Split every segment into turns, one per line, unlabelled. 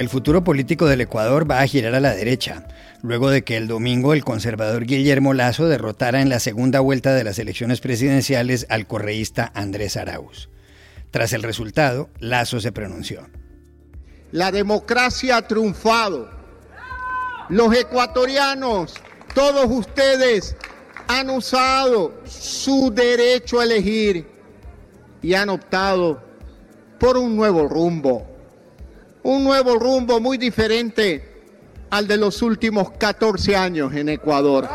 El futuro político del Ecuador va a girar a la derecha, luego de que el domingo el conservador Guillermo Lazo derrotara en la segunda vuelta de las elecciones presidenciales al correísta Andrés Arauz. Tras el resultado, Lazo se pronunció.
La democracia ha triunfado. Los ecuatorianos, todos ustedes, han usado su derecho a elegir y han optado por un nuevo rumbo un nuevo rumbo muy diferente al de los últimos 14 años en Ecuador.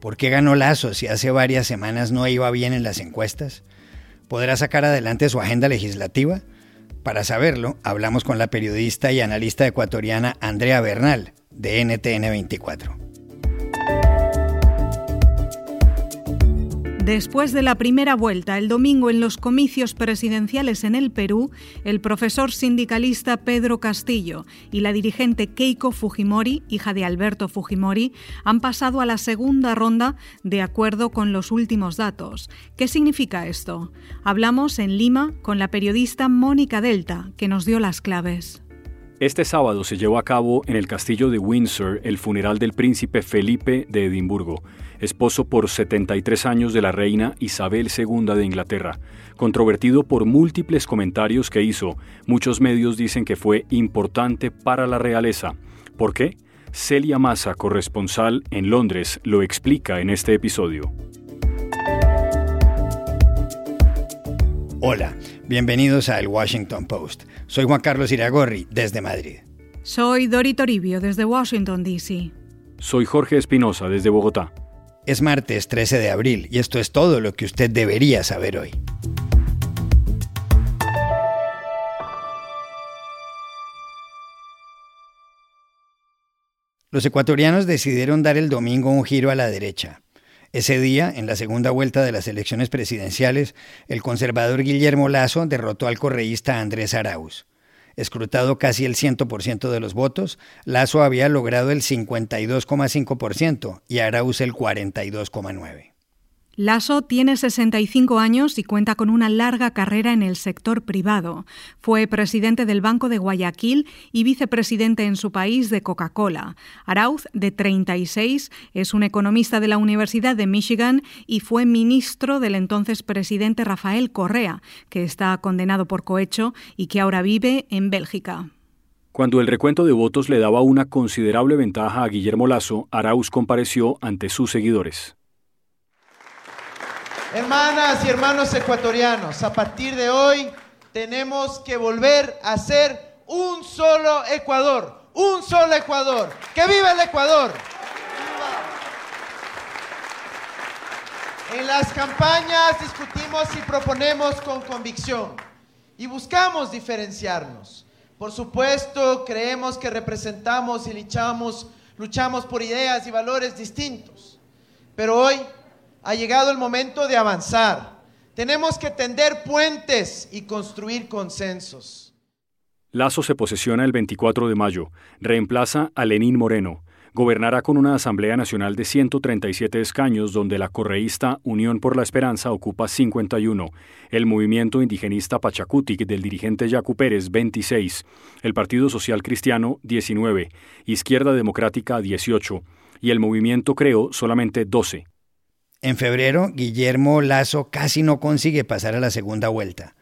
¿Por qué ganó Lazo si hace varias semanas no iba bien en las encuestas? ¿Podrá sacar adelante su agenda legislativa? Para saberlo, hablamos con la periodista y analista ecuatoriana Andrea Bernal, de NTN 24.
Después de la primera vuelta el domingo en los comicios presidenciales en el Perú, el profesor sindicalista Pedro Castillo y la dirigente Keiko Fujimori, hija de Alberto Fujimori, han pasado a la segunda ronda de acuerdo con los últimos datos. ¿Qué significa esto? Hablamos en Lima con la periodista Mónica Delta, que nos dio las claves.
Este sábado se llevó a cabo en el castillo de Windsor el funeral del príncipe Felipe de Edimburgo, esposo por 73 años de la reina Isabel II de Inglaterra. Controvertido por múltiples comentarios que hizo, muchos medios dicen que fue importante para la realeza. ¿Por qué? Celia Massa, corresponsal en Londres, lo explica en este episodio.
Hola, bienvenidos a El Washington Post. Soy Juan Carlos Iragorri, desde Madrid.
Soy Dori Toribio, desde Washington, D.C.
Soy Jorge Espinosa, desde Bogotá.
Es martes 13 de abril y esto es todo lo que usted debería saber hoy. Los ecuatorianos decidieron dar el domingo un giro a la derecha. Ese día, en la segunda vuelta de las elecciones presidenciales, el conservador Guillermo Lazo derrotó al correísta Andrés Arauz. Escrutado casi el 100% de los votos, Lazo había logrado el 52,5% y Arauz el 42,9%.
Lasso tiene 65 años y cuenta con una larga carrera en el sector privado. Fue presidente del Banco de Guayaquil y vicepresidente en su país de Coca-Cola. Arauz, de 36, es un economista de la Universidad de Michigan y fue ministro del entonces presidente Rafael Correa, que está condenado por cohecho y que ahora vive en Bélgica.
Cuando el recuento de votos le daba una considerable ventaja a Guillermo Lasso, Arauz compareció ante sus seguidores.
Hermanas y hermanos ecuatorianos, a partir de hoy tenemos que volver a ser un solo Ecuador, un solo Ecuador. ¡Que viva el Ecuador! En las campañas discutimos y proponemos con convicción y buscamos diferenciarnos. Por supuesto, creemos que representamos y luchamos, luchamos por ideas y valores distintos. Pero hoy ha llegado el momento de avanzar. Tenemos que tender puentes y construir consensos.
Lazo se posesiona el 24 de mayo, reemplaza a Lenín Moreno, gobernará con una Asamblea Nacional de 137 escaños donde la correísta Unión por la Esperanza ocupa 51, el movimiento indigenista Pachacutic del dirigente Yacu Pérez 26, el Partido Social Cristiano 19, Izquierda Democrática 18 y el movimiento Creo solamente 12.
En febrero, Guillermo Lazo casi no consigue pasar a la segunda vuelta.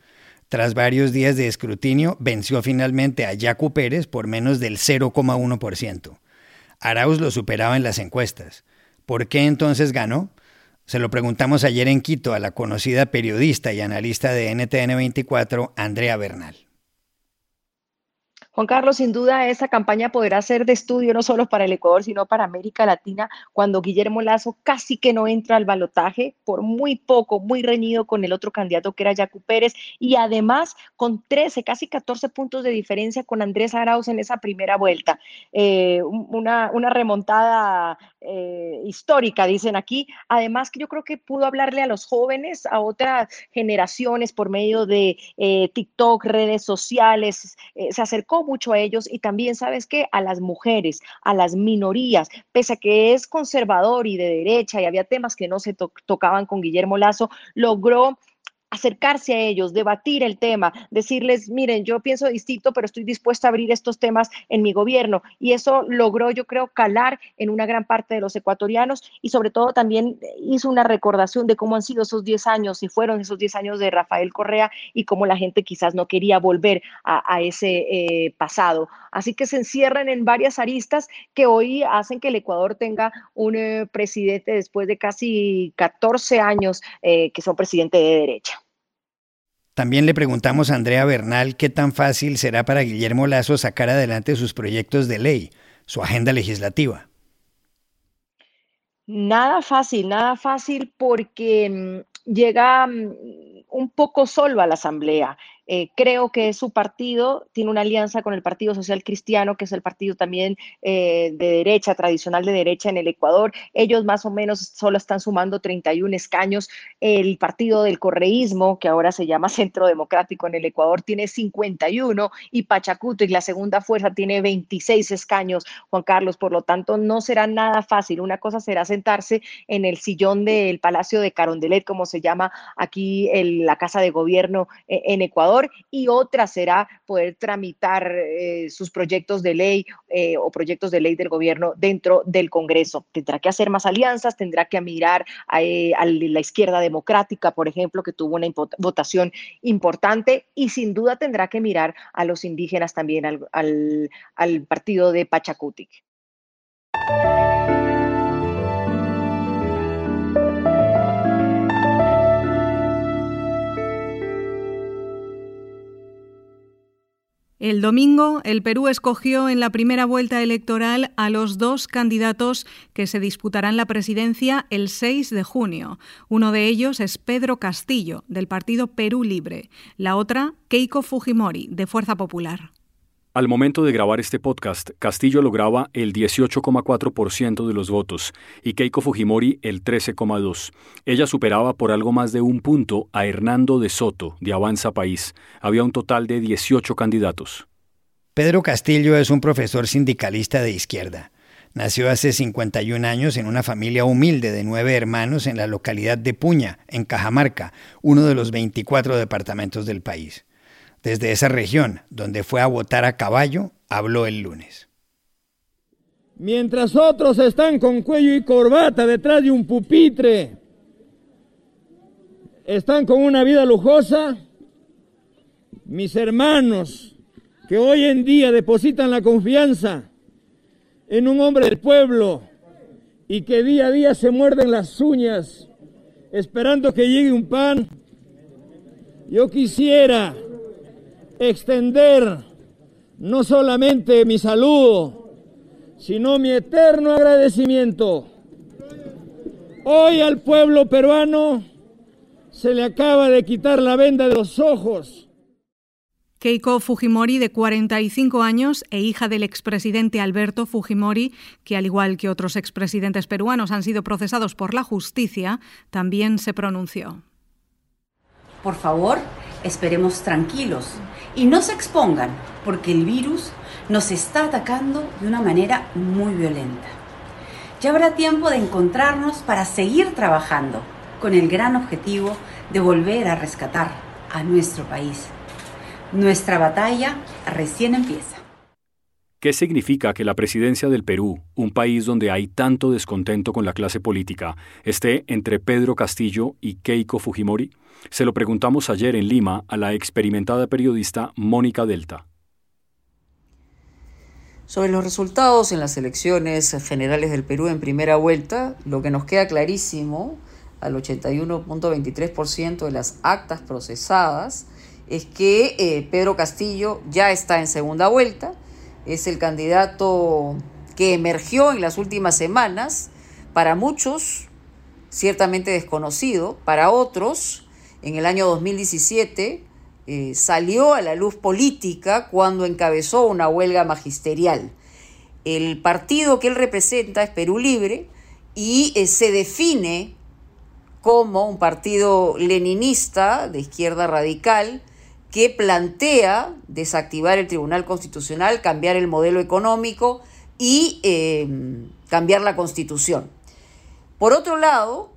Tras varios días de escrutinio, venció finalmente a Yacu Pérez por menos del 0,1%. Arauz lo superaba en las encuestas. ¿Por qué entonces ganó? Se lo preguntamos ayer en Quito a la conocida periodista y analista de NTN 24, Andrea Bernal.
Juan Carlos, sin duda esa campaña podrá ser de estudio no solo para el Ecuador, sino para América Latina, cuando Guillermo Lazo casi que no entra al balotaje, por muy poco, muy reñido con el otro candidato que era Yacu Pérez, y además con 13, casi 14 puntos de diferencia con Andrés Arauz en esa primera vuelta. Eh, una, remontada eh, histórica, dicen aquí. Además, que yo creo que pudo hablarle a los jóvenes, a otras generaciones por medio de eh, TikTok, redes sociales, se acercó mucho a ellos y también, ¿sabes qué? A las mujeres, a las minorías, pese a que es conservador y de derecha y había temas que no se tocaban con Guillermo Lazo, logró acercarse a ellos, debatir el tema, decirles, miren, yo pienso distinto, pero estoy dispuesta a abrir estos temas en mi gobierno. Y eso logró, yo creo, calar en una gran parte de los ecuatorianos y sobre todo también hizo una recordación de cómo han sido esos 10 años y fueron esos 10 años de Rafael Correa y cómo la gente quizás no quería volver a, ese eh, pasado. Así que se encierran en varias aristas que hoy hacen que el Ecuador tenga un eh, presidente después de casi 14 años eh, que son presidente de derecha.
También le preguntamos a Andrea Bernal qué tan fácil será para Guillermo Lazo sacar adelante sus proyectos de ley, su agenda legislativa.
Nada fácil, nada fácil porque mm, llega mm, un poco solo a la Asamblea. Eh, creo que su partido tiene una alianza con el Partido Social Cristiano, que es el partido también eh, de derecha, tradicional de derecha en el Ecuador. Ellos más o menos solo están sumando 31 escaños. El partido del correísmo, que ahora se llama Centro Democrático en el Ecuador, tiene 51 y Pachacuto y la segunda fuerza tiene 26 escaños, Juan Carlos. Por lo tanto, no será nada fácil. Una cosa será sentarse en el sillón del Palacio de Carondelet, como se llama aquí la Casa de Gobierno eh, en Ecuador y otra será poder tramitar eh, sus proyectos de ley eh, o proyectos de ley del gobierno dentro del Congreso. Tendrá que hacer más alianzas, tendrá que mirar a, eh, la izquierda democrática, por ejemplo, que tuvo una votación importante y sin duda tendrá que mirar a los indígenas también, al partido de Pachacutic.
El domingo, el Perú escogió en la primera vuelta electoral a los dos candidatos que se disputarán la presidencia el 6 de junio. Uno de ellos es Pedro Castillo, del partido Perú Libre. La otra, Keiko Fujimori, de Fuerza Popular.
Al momento de grabar este podcast, Castillo lograba el 18,4% de los votos y Keiko Fujimori el 13,2%. Ella superaba por algo más de un punto a Hernando de Soto, de Avanza País. Había un total de 18 candidatos.
Pedro Castillo es un profesor sindicalista de izquierda. Nació hace 51 años en una familia humilde de nueve hermanos en la localidad de Puña, en Cajamarca, uno de los 24 departamentos del país. Desde esa región, donde fue a votar a caballo, habló el lunes.
Mientras otros están con cuello y corbata detrás de un pupitre, están con una vida lujosa, mis hermanos que hoy en día depositan la confianza en un hombre del pueblo y que día a día se muerden las uñas esperando que llegue un pan, yo quisiera extender no solamente mi saludo, sino mi eterno agradecimiento. Hoy al pueblo peruano se le acaba de quitar la venda de los ojos.
Keiko Fujimori, de 45 años e hija del expresidente Alberto Fujimori, que al igual que otros expresidentes peruanos han sido procesados por la justicia, también se pronunció.
Por favor, esperemos tranquilos y no se expongan porque el virus nos está atacando de una manera muy violenta. Ya habrá tiempo de encontrarnos para seguir trabajando con el gran objetivo de volver a rescatar a nuestro país. Nuestra batalla recién empieza.
¿Qué significa que la presidencia del Perú, un país donde hay tanto descontento con la clase política, esté entre Pedro Castillo y Keiko Fujimori? Se lo preguntamos ayer en Lima a la experimentada periodista Mónica Delta.
Sobre los resultados en las elecciones generales del Perú en primera vuelta, lo que nos queda clarísimo al 81.23% de las actas procesadas es que eh, Pedro Castillo ya está en segunda vuelta es el candidato que emergió en las últimas semanas, para muchos ciertamente desconocido, para otros en el año 2017 eh, salió a la luz política cuando encabezó una huelga magisterial. El partido que él representa es Perú Libre y eh, se define como un partido leninista de izquierda radical que plantea desactivar el Tribunal Constitucional, cambiar el modelo económico y em, cambiar la Constitución. Por otro lado,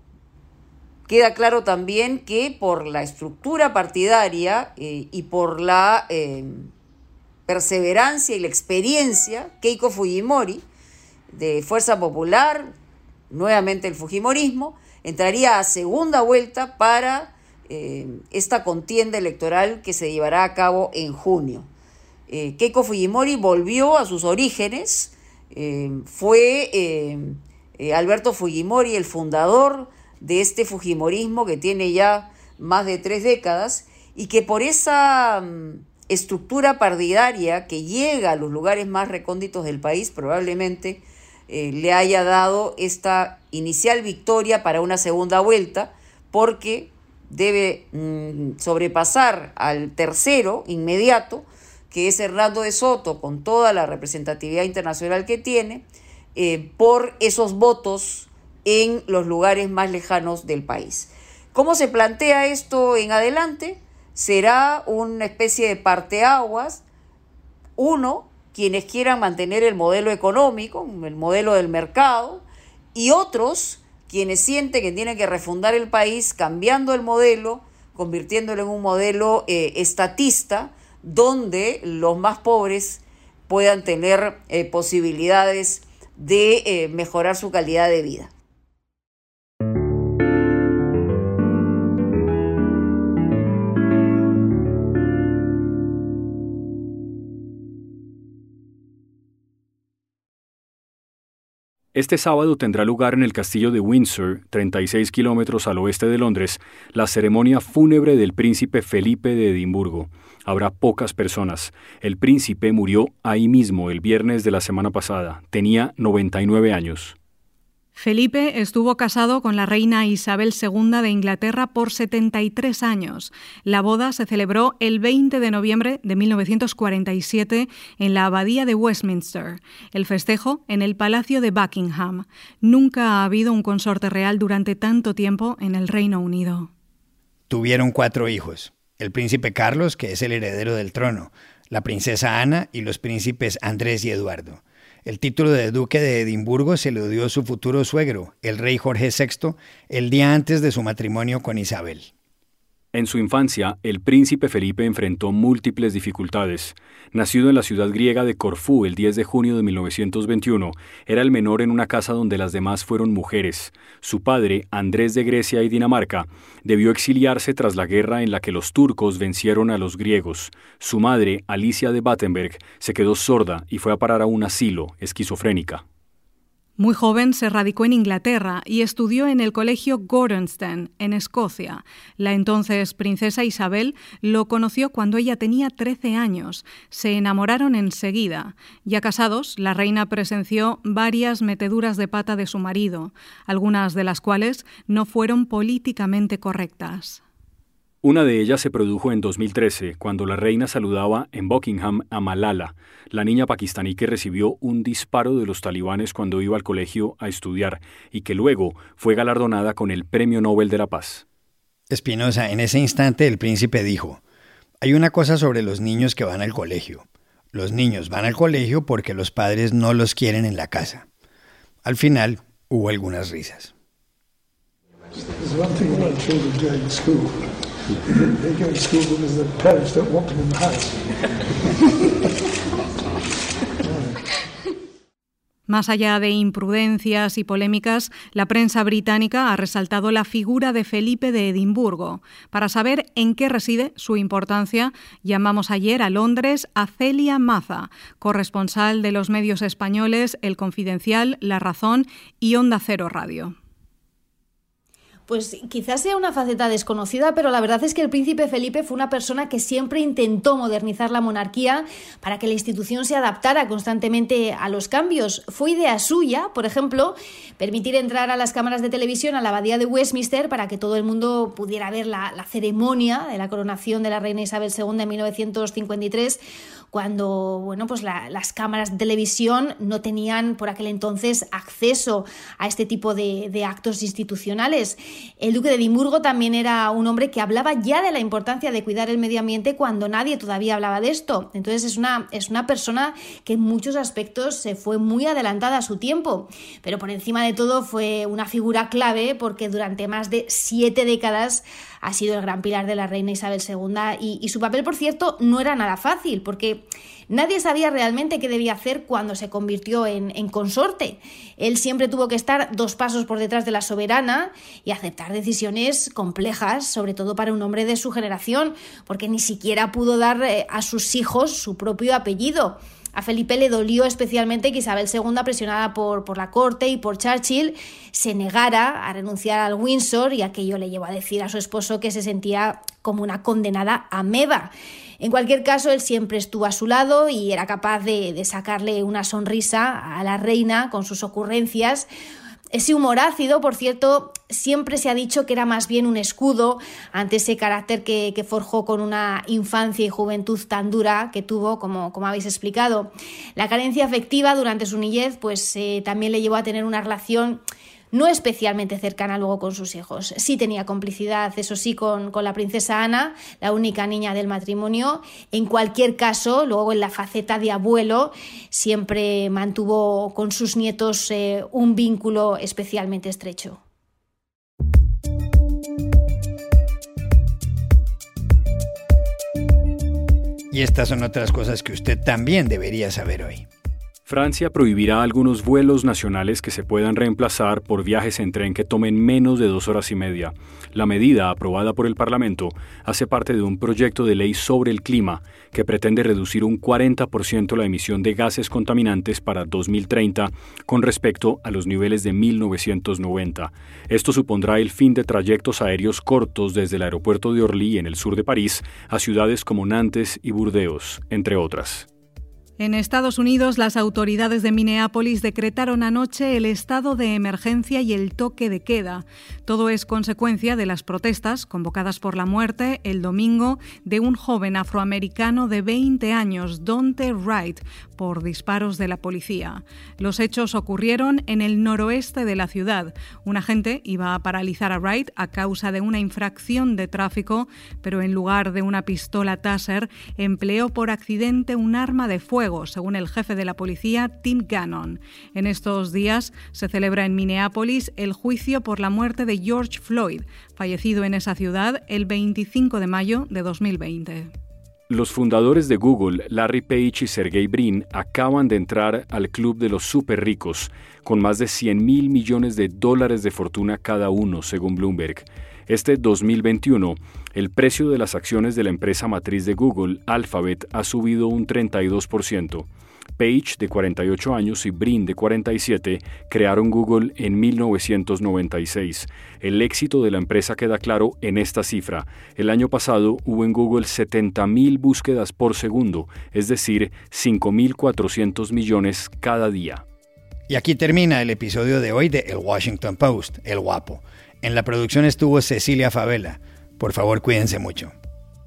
Queda claro también que por la estructura partidaria eh, y por la eh, perseverancia y la experiencia, Keiko Fujimori, de Fuerza Popular, nuevamente el Fujimorismo, entraría a segunda vuelta para eh, esta contienda electoral que se llevará a cabo en junio. Keiko Fujimori volvió a sus orígenes, fue Alberto Fujimori el fundador de este Fujimorismo que tiene ya más de tres décadas y que por esa mm, estructura partidaria que llega a los lugares más recónditos del país probablemente eh, le haya dado esta inicial victoria para una segunda vuelta porque debe mm, sobrepasar al tercero inmediato que es Hernando de Soto con toda la representatividad internacional que tiene eh, por esos votos en los lugares más lejanos del país. ¿Cómo se plantea esto en adelante? Será una especie de parteaguas. Uno, quienes quieran mantener el modelo económico, el modelo del mercado, y otros, quienes sienten que tienen que refundar el país cambiando el modelo, convirtiéndolo en un modelo eh, estatista, donde los más pobres puedan tener eh, posibilidades de eh, mejorar su calidad de vida.
Este sábado tendrá lugar en el castillo de Windsor, 36 kilómetros al oeste de Londres, la ceremonia fúnebre del príncipe Felipe de Edimburgo. Habrá pocas personas. El príncipe murió ahí mismo el viernes de la semana pasada. Tenía 99 años.
Felipe estuvo casado con la reina Isabel II de Inglaterra por 73 años. La boda se celebró el 20 de noviembre de 1947 en la Abadía de Westminster, el festejo en el Palacio de Buckingham. Nunca ha habido un consorte real durante tanto tiempo en el Reino Unido.
Tuvieron cuatro hijos. El príncipe Carlos, que es el heredero del trono, la princesa Ana y los príncipes Andrés y Eduardo. El título de duque de Edimburgo se lo dio su futuro suegro, el rey Jorge VI, el día antes de su matrimonio con Isabel.
En su infancia, el príncipe Felipe enfrentó múltiples dificultades. Nacido en la ciudad griega de Corfú el 10 de junio de 1921, era el menor en una casa donde las demás fueron mujeres. Su padre, Andrés de Grecia y Dinamarca, debió exiliarse tras la guerra en la que los turcos vencieron a los griegos. Su madre, Alicia de Battenberg, se quedó sorda y fue a parar a un asilo, esquizofrénica.
Muy joven se radicó en Inglaterra y estudió en el colegio Gordonstoun, en Escocia. La entonces princesa Isabel lo conoció cuando ella tenía 13 años. Se enamoraron enseguida. Ya casados, la reina presenció varias meteduras de pata de su marido, algunas de las cuales no fueron políticamente correctas.
Una de ellas se produjo en 2013, cuando la reina saludaba en Buckingham a Malala, la niña pakistaní que recibió un disparo de los talibanes cuando iba al colegio a estudiar y que luego fue galardonada con el Premio Nobel de la Paz.
Espinosa, en ese instante el príncipe dijo, hay una cosa sobre los niños que van al colegio. Los niños van al colegio porque los padres no los quieren en la casa. Al final hubo algunas risas.
Más allá de imprudencias y polémicas, la prensa británica ha resaltado la figura de Felipe de Edimburgo. Para saber en qué reside su importancia, llamamos ayer a Londres a Celia Maza, corresponsal de los medios españoles El Confidencial, La Razón y Onda Cero Radio
pues quizás sea una faceta desconocida, pero la verdad es que el príncipe Felipe fue una persona que siempre intentó modernizar la monarquía para que la institución se adaptara constantemente a los cambios. Fue idea suya, por ejemplo, permitir entrar a las cámaras de televisión a la abadía de Westminster para que todo el mundo pudiera ver la, ceremonia de la coronación de la reina Isabel II en 1953 cuando bueno, pues las cámaras de televisión no tenían por aquel entonces acceso a este tipo de, de actos institucionales. El duque de Edimburgo también era un hombre que hablaba ya de la importancia de cuidar el medio ambiente cuando nadie todavía hablaba de esto. Entonces es una, es una persona que en muchos aspectos se fue muy adelantada a su tiempo, pero por encima de todo fue una figura clave porque durante más de siete décadas ha sido el gran pilar de la reina Isabel II y, su papel, por cierto, no era nada fácil porque nadie sabía realmente qué debía hacer cuando se convirtió en, consorte. Él siempre tuvo que estar dos pasos por detrás de la soberana y aceptar decisiones complejas, sobre todo para un hombre de su generación, porque ni siquiera pudo dar eh, a sus hijos su propio apellido. A Felipe le dolió especialmente que Isabel II, presionada por, por, la corte y por Churchill, se negara a renunciar al Windsor y aquello le llevó a decir a su esposo que se sentía como una condenada ameba. En cualquier caso, él siempre estuvo a su lado y era capaz de, de sacarle una sonrisa a la reina con sus ocurrencias, ese humor ácido, por cierto, siempre se ha dicho que era más bien un escudo ante ese carácter que, forjó con una infancia y juventud tan dura que tuvo, como, como habéis explicado. La carencia afectiva durante su niñez pues, eh, también le llevó a tener una relación no especialmente cercana luego con sus hijos. Sí tenía complicidad, eso sí, con, la princesa Ana, la única niña del matrimonio. En cualquier caso, luego en la faceta de abuelo, siempre mantuvo con sus nietos eh, un vínculo especialmente estrecho.
Y estas son otras cosas que usted también debería saber hoy.
Francia prohibirá algunos vuelos nacionales que se puedan reemplazar por viajes en tren que tomen menos de dos horas y media. La medida, aprobada por el Parlamento, hace parte de un proyecto de ley sobre el clima que pretende reducir un 40% la emisión de gases contaminantes para 2030 con respecto a los niveles de 1990. Esto supondrá el fin de trayectos aéreos cortos desde el aeropuerto de Orly en el sur de París a ciudades como Nantes y Burdeos, entre otras.
En Estados Unidos, las autoridades de Minneapolis decretaron anoche el estado de emergencia y el toque de queda. Todo es consecuencia de las protestas convocadas por la muerte el domingo de un joven afroamericano de 20 años, Dante Wright, por disparos de la policía. Los hechos ocurrieron en el noroeste de la ciudad. Un agente iba a paralizar a Wright a causa de una infracción de tráfico, pero en lugar de una pistola Taser, empleó por accidente un arma de fuego según el jefe de la policía, Tim Gannon. En estos días se celebra en Minneapolis el juicio por la muerte de George Floyd, fallecido en esa ciudad el 25 de mayo de 2020.
Los fundadores de Google, Larry Page y Sergey Brin, acaban de entrar al club de los super ricos, con más de 100 mil millones de dólares de fortuna cada uno, según Bloomberg. Este 2021, el precio de las acciones de la empresa matriz de Google, Alphabet, ha subido un 32%. Page, de 48 años, y Brin, de 47, crearon Google en 1996. El éxito de la empresa queda claro en esta cifra. El año pasado hubo en Google 70.000 búsquedas por segundo, es decir, 5.400 millones cada día.
Y aquí termina el episodio de hoy de El Washington Post, El Guapo. En la producción estuvo Cecilia Favela. Por favor, cuídense mucho.